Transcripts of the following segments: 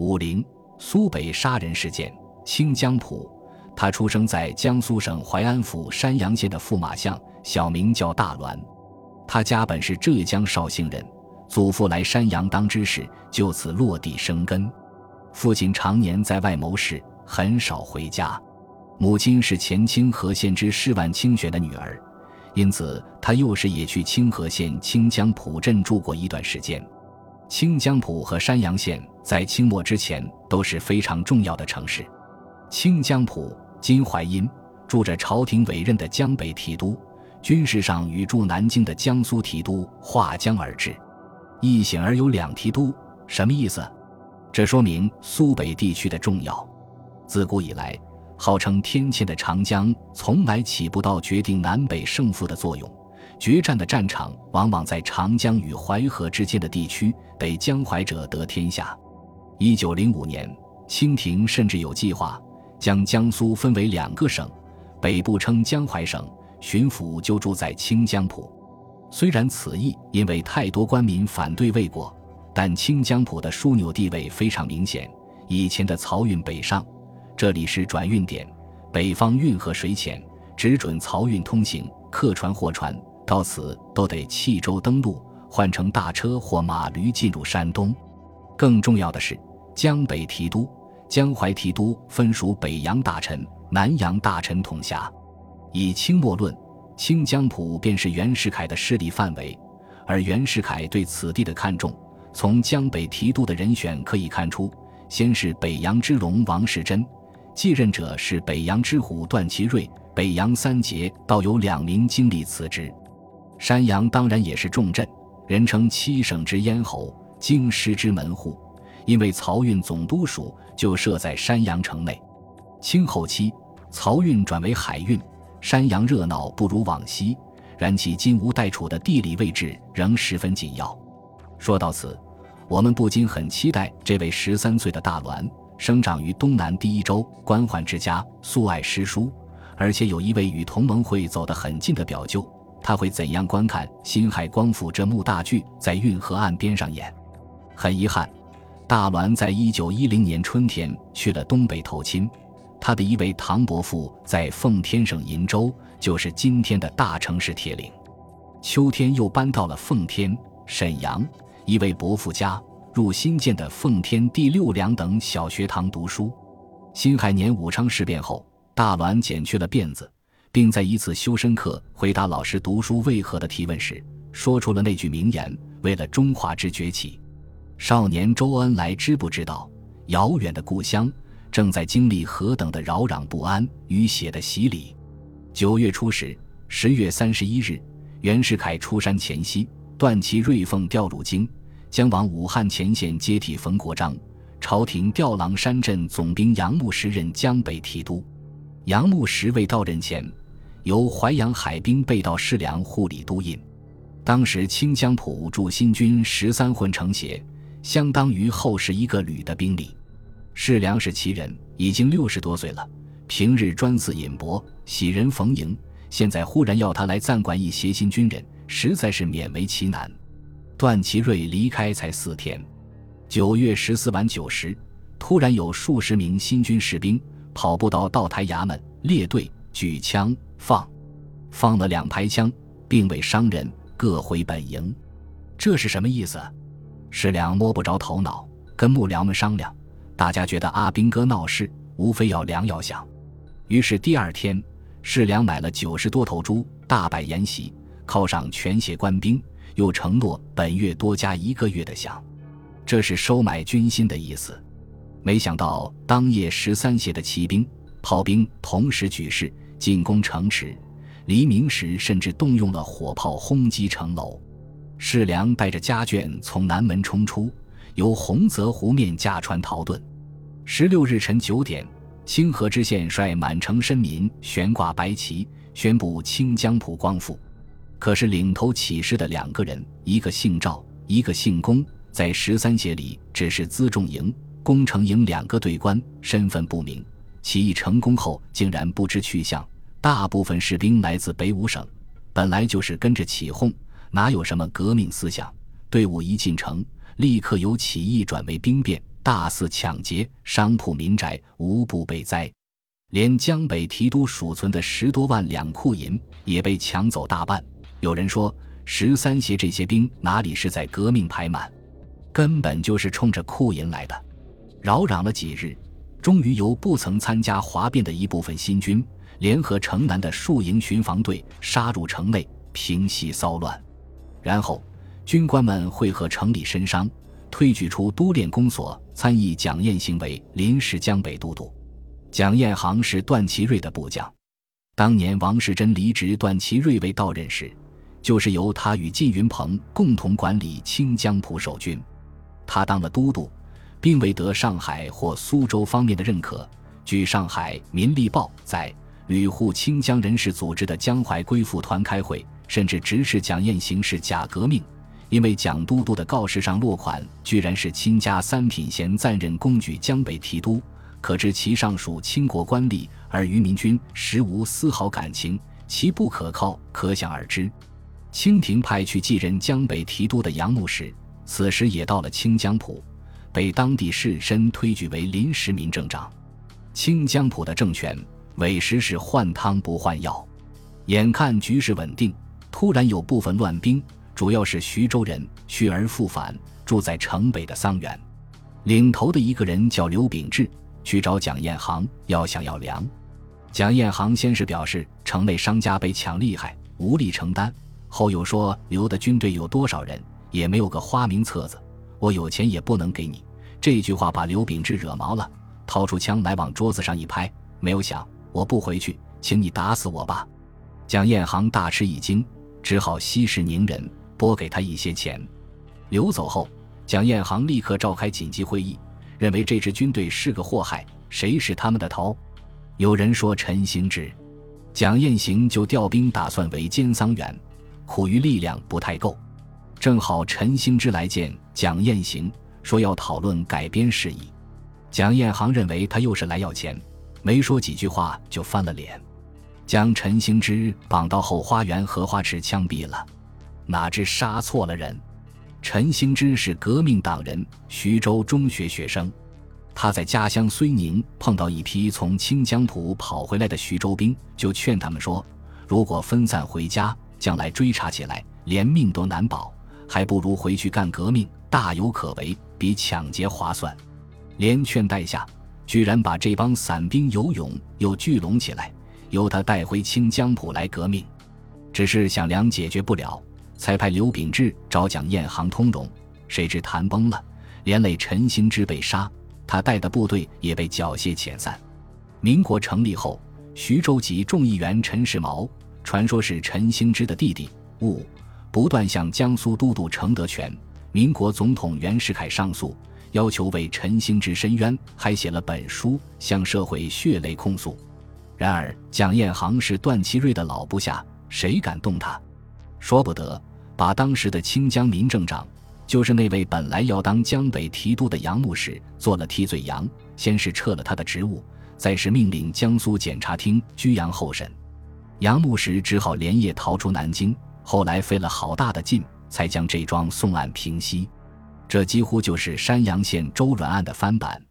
武陵苏北杀人事件，清江浦。他出生在江苏省淮安府山阳县的驸马巷，小名叫大栾。他家本是浙江绍兴人，祖父来山阳当知事，就此落地生根。父亲常年在外谋事，很少回家。母亲是前清河县知事万清选的女儿，因此他幼时也去清河县清江浦镇住过一段时间。清江浦和山阳县在清末之前都是非常重要的城市。清江浦。金淮阴住着朝廷委任的江北提督，军事上与驻南京的江苏提督划江而治。一省而有两提督，什么意思？这说明苏北地区的重要。自古以来，号称天堑的长江从来起不到决定南北胜负的作用，决战的战场往往在长江与淮河之间的地区，得江淮者得天下。一九零五年，清廷甚至有计划。将江苏分为两个省，北部称江淮省，巡抚就住在清江浦。虽然此意因为太多官民反对未果，但清江浦的枢纽地位非常明显。以前的漕运北上，这里是转运点，北方运河水浅，只准漕运通行，客船、货船到此都得弃舟登陆，换乘大车或马驴进入山东。更重要的是，江北提督。江淮提督分属北洋大臣、南洋大臣统辖。以清末论，清江浦便是袁世凯的势力范围。而袁世凯对此地的看重，从江北提督的人选可以看出：先是北洋之龙王世贞，继任者是北洋之虎段祺瑞。北洋三杰倒有两名经历辞职。山阳当然也是重镇，人称七省之咽喉，京师之门户。因为漕运总督署就设在山阳城内，清后期漕运转为海运，山阳热闹不如往昔，然其金吾代楚的地理位置仍十分紧要。说到此，我们不禁很期待这位十三岁的大栾，生长于东南第一州官宦之家，素爱诗书，而且有一位与同盟会走得很近的表舅，他会怎样观看辛亥光复这幕大剧在运河岸边上演？很遗憾。大栾在一九一零年春天去了东北投亲，他的一位唐伯父在奉天省银州，就是今天的大城市铁岭。秋天又搬到了奉天、沈阳一位伯父家，入新建的奉天第六两等小学堂读书。辛亥年武昌事变后，大栾剪去了辫子，并在一次修身课回答老师读书为何的提问时，说出了那句名言：“为了中华之崛起。”少年周恩来知不知道，遥远的故乡正在经历何等的扰攘不安与血的洗礼？九月初十，十月三十一日，袁世凯出山前夕，段祺瑞奉调入京，将往武汉前线接替冯国璋。朝廷调狼山镇总兵杨牧石任江北提督。杨牧石未到任前，由淮阳海兵备道师良护理都印。当时清江浦驻新军十三混成协。相当于后世一个旅的兵力，世良是旗人，已经六十多岁了，平日专司饮博，喜人逢迎，现在忽然要他来暂管一协新军人，实在是勉为其难。段祺瑞离开才四天，九月十四晚九时，突然有数十名新军士兵跑步到道台衙门列队举枪放，放了两排枪，并未伤人，各回本营。这是什么意思？世良摸不着头脑，跟幕僚们商量，大家觉得阿兵哥闹事，无非要粮要饷。于是第二天，世良买了九十多头猪，大摆筵席，犒赏全协官兵，又承诺本月多加一个月的饷，这是收买军心的意思。没想到当夜十三协的骑兵、炮兵同时举事进攻城池，黎明时甚至动用了火炮轰击城楼。世良带着家眷从南门冲出，由洪泽湖面驾船逃遁。十六日晨九点，清河知县率满城绅民悬挂白旗，宣布清江浦光复。可是领头起事的两个人，一个姓赵，一个姓龚，在十三协里只是辎重营、工程营两个队官，身份不明。起义成功后，竟然不知去向。大部分士兵来自北五省，本来就是跟着起哄。哪有什么革命思想？队伍一进城，立刻由起义转为兵变，大肆抢劫，商铺民宅无不被灾，连江北提督储存的十多万两库银也被抢走大半。有人说，十三协这些兵哪里是在革命排满，根本就是冲着库银来的。扰攘了几日，终于由不曾参加哗变的一部分新军联合城南的数营巡防队，杀入城内，平息骚乱。然后，军官们会合城里绅商。推举出都练公所参议蒋彦行为临时江北都督，蒋彦航是段祺瑞的部将。当年王士祯离职段祺瑞为道任时，就是由他与靳云鹏共同管理清江浦守军。他当了都督，并未得上海或苏州方面的认可。据《上海民力报》载，旅沪清江人士组织的江淮归附团开会，甚至指使蒋彦行是假革命。因为蒋都督的告示上落款居然是亲家三品衔暂任公举江北提督，可知其上属清国官吏，而于民军实无丝毫感情，其不可靠可想而知。清廷派去继任江北提督的杨牧时，此时也到了清江浦，被当地士绅推举为临时民政长。清江浦的政权委实是换汤不换药，眼看局势稳定，突然有部分乱兵。主要是徐州人，去而复返，住在城北的桑园。领头的一个人叫刘秉志，去找蒋彦航要想要粮。蒋彦航先是表示城内商家被抢厉害，无力承担，后又说刘的军队有多少人，也没有个花名册子，我有钱也不能给你。这句话把刘秉志惹毛了，掏出枪来往桌子上一拍，没有响，我不回去，请你打死我吧。蒋彦航大吃一惊，只好息事宁人。拨给他一些钱。刘走后，蒋彦航立刻召开紧急会议，认为这支军队是个祸害。谁是他们的头？有人说陈兴之。蒋彦行就调兵打算围歼桑园，苦于力量不太够。正好陈兴之来见蒋彦行，说要讨论改编事宜。蒋彦航认为他又是来要钱，没说几句话就翻了脸，将陈兴之绑到后花园荷花池枪毙了。哪知杀错了人，陈兴之是革命党人，徐州中学学生。他在家乡睢宁碰到一批从清江浦跑回来的徐州兵，就劝他们说：“如果分散回家，将来追查起来，连命都难保，还不如回去干革命，大有可为，比抢劫划算。”连劝带下，居然把这帮散兵游勇又聚拢起来，由他带回清江浦来革命。只是想梁解决不了。才派刘秉志找蒋彦航通融，谁知谈崩了，连累陈兴之被杀，他带的部队也被缴械遣散。民国成立后，徐州籍众议员陈世毛，传说是陈兴之的弟弟，误不断向江苏都督程德全、民国总统袁世凯上诉，要求为陈兴之申冤，还写了本书向社会血泪控诉。然而蒋彦航是段祺瑞的老部下，谁敢动他？说不得。把当时的清江民政长，就是那位本来要当江北提督的杨牧史做了替罪羊，先是撤了他的职务，再是命令江苏检察厅拘押候审。杨牧史只好连夜逃出南京，后来费了好大的劲，才将这桩讼案平息。这几乎就是山阳县周软案的翻版，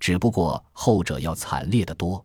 只不过后者要惨烈得多。